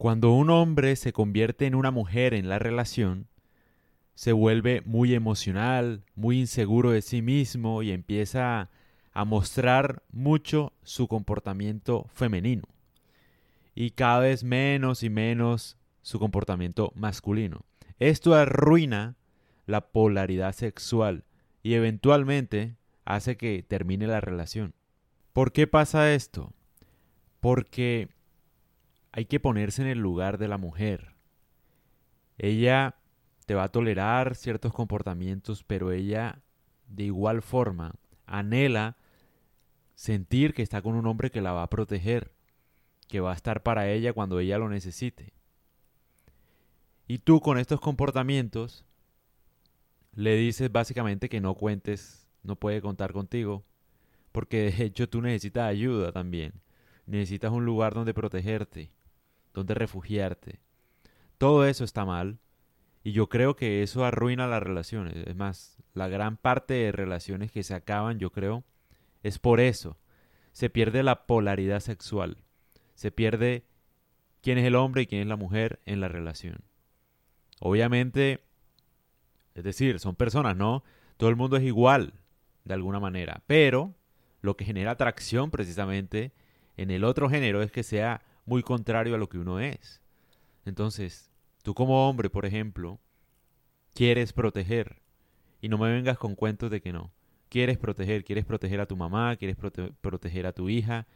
Cuando un hombre se convierte en una mujer en la relación, se vuelve muy emocional, muy inseguro de sí mismo y empieza a mostrar mucho su comportamiento femenino y cada vez menos y menos su comportamiento masculino. Esto arruina la polaridad sexual y eventualmente hace que termine la relación. ¿Por qué pasa esto? Porque hay que ponerse en el lugar de la mujer. Ella te va a tolerar ciertos comportamientos, pero ella de igual forma anhela sentir que está con un hombre que la va a proteger, que va a estar para ella cuando ella lo necesite. Y tú con estos comportamientos le dices básicamente que no cuentes, no puede contar contigo, porque de hecho tú necesitas ayuda también. Necesitas un lugar donde protegerte, donde refugiarte. Todo eso está mal y yo creo que eso arruina las relaciones. Es más, la gran parte de relaciones que se acaban, yo creo, es por eso. Se pierde la polaridad sexual. Se pierde quién es el hombre y quién es la mujer en la relación. Obviamente, es decir, son personas, ¿no? Todo el mundo es igual, de alguna manera. Pero lo que genera atracción precisamente en el otro género es que sea muy contrario a lo que uno es. Entonces, tú como hombre, por ejemplo, quieres proteger. Y no me vengas con cuentos de que no. Quieres proteger, quieres proteger a tu mamá, quieres proteger a tu hija,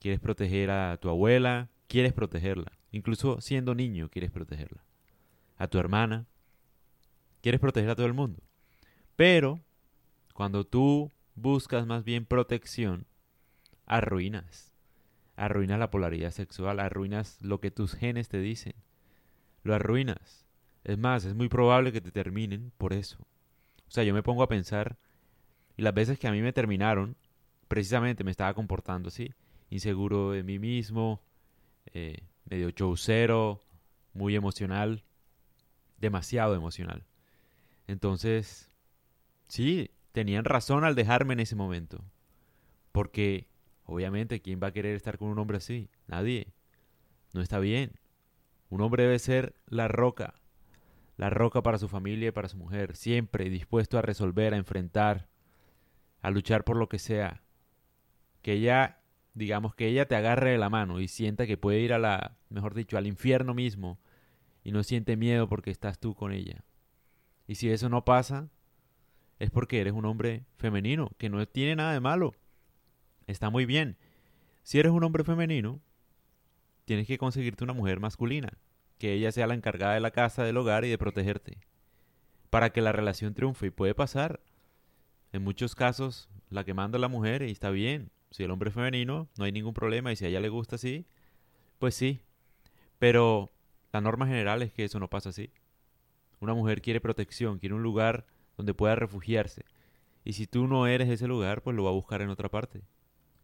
quieres proteger a tu abuela, quieres protegerla. Incluso siendo niño quieres protegerla. A tu hermana. Quieres proteger a todo el mundo. Pero cuando tú buscas más bien protección, arruinas. Arruinas la polaridad sexual, arruinas lo que tus genes te dicen. Lo arruinas. Es más, es muy probable que te terminen por eso. O sea, yo me pongo a pensar, y las veces que a mí me terminaron, precisamente me estaba comportando así, inseguro de mí mismo, eh, medio chaucero, muy emocional, demasiado emocional. Entonces, sí, tenían razón al dejarme en ese momento. Porque, obviamente, ¿quién va a querer estar con un hombre así? Nadie. No está bien. Un hombre debe ser la roca. La roca para su familia y para su mujer. Siempre dispuesto a resolver, a enfrentar, a luchar por lo que sea. Que ella, digamos, que ella te agarre de la mano y sienta que puede ir a la, mejor dicho, al infierno mismo y no siente miedo porque estás tú con ella. Y si eso no pasa, es porque eres un hombre femenino, que no tiene nada de malo. Está muy bien. Si eres un hombre femenino, tienes que conseguirte una mujer masculina, que ella sea la encargada de la casa, del hogar y de protegerte, para que la relación triunfe. Y puede pasar. En muchos casos, la que manda la mujer y está bien. Si el hombre es femenino, no hay ningún problema. Y si a ella le gusta así, pues sí. Pero la norma general es que eso no pasa así. Una mujer quiere protección, quiere un lugar donde pueda refugiarse. Y si tú no eres ese lugar, pues lo va a buscar en otra parte.